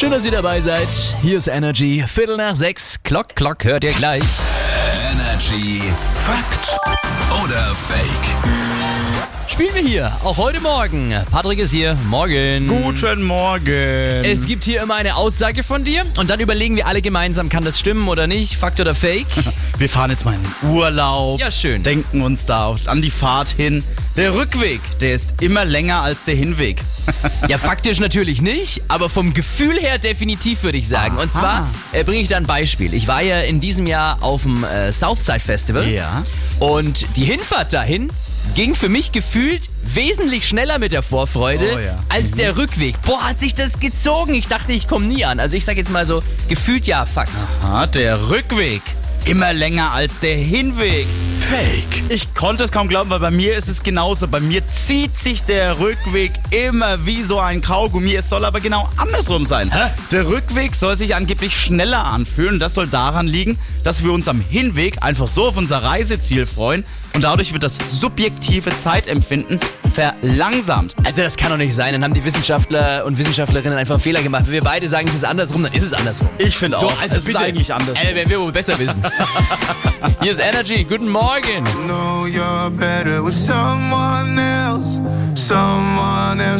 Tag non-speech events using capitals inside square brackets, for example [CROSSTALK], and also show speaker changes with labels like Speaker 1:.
Speaker 1: Schön, dass ihr dabei seid. Hier ist Energy. Viertel nach sechs. Clock, Clock hört ihr gleich.
Speaker 2: Energy Fakt oder Fake?
Speaker 1: Spielen wir hier. Auch heute Morgen. Patrick ist hier. Morgen.
Speaker 3: Guten Morgen.
Speaker 1: Es gibt hier immer eine Aussage von dir und dann überlegen wir alle gemeinsam, kann das stimmen oder nicht, Fakt oder Fake. [LAUGHS]
Speaker 3: Wir fahren jetzt mal in den Urlaub.
Speaker 1: Ja, schön.
Speaker 3: Denken uns da an die Fahrt hin. Der Rückweg, der ist immer länger als der Hinweg.
Speaker 1: Ja, faktisch natürlich nicht, aber vom Gefühl her definitiv würde ich sagen. Und zwar äh, bringe ich da ein Beispiel. Ich war ja in diesem Jahr auf dem äh, Southside Festival
Speaker 3: Ja.
Speaker 1: und die Hinfahrt dahin ging für mich gefühlt wesentlich schneller mit der Vorfreude
Speaker 3: Oh ja.
Speaker 1: als der Rückweg. Boah, hat sich das gezogen. Ich dachte, ich komme nie an. Also ich sag jetzt mal so, gefühlt ja, Fakt.
Speaker 3: Ah, der Rückweg. Immer länger als der Hinweg.
Speaker 2: Fake.
Speaker 3: Ich konnte es kaum glauben, weil bei mir ist es genauso. Bei mir zieht sich der Rückweg immer wie so ein Kaugummi. Es soll aber genau andersrum sein.
Speaker 1: Hä?
Speaker 3: Der Rückweg soll sich angeblich schneller anfühlen. Das soll daran liegen, dass wir uns am Hinweg einfach so auf unser Reiseziel freuen. Und dadurch wird das subjektive Zeitempfinden verlangsamt.
Speaker 1: Also das kann doch nicht sein. Dann haben die Wissenschaftler und Wissenschaftlerinnen einfach einen Fehler gemacht. Wenn wir beide sagen, es ist andersrum, dann ist es andersrum.
Speaker 3: Ich finde
Speaker 1: So,
Speaker 3: auch,
Speaker 1: also
Speaker 3: es
Speaker 1: bitte.
Speaker 3: ist eigentlich anders.
Speaker 1: Ey, wenn wir wohl besser wissen. [LAUGHS] Hier ist Energy. Guten Morgen.
Speaker 4: know you're better with someone else, someone else.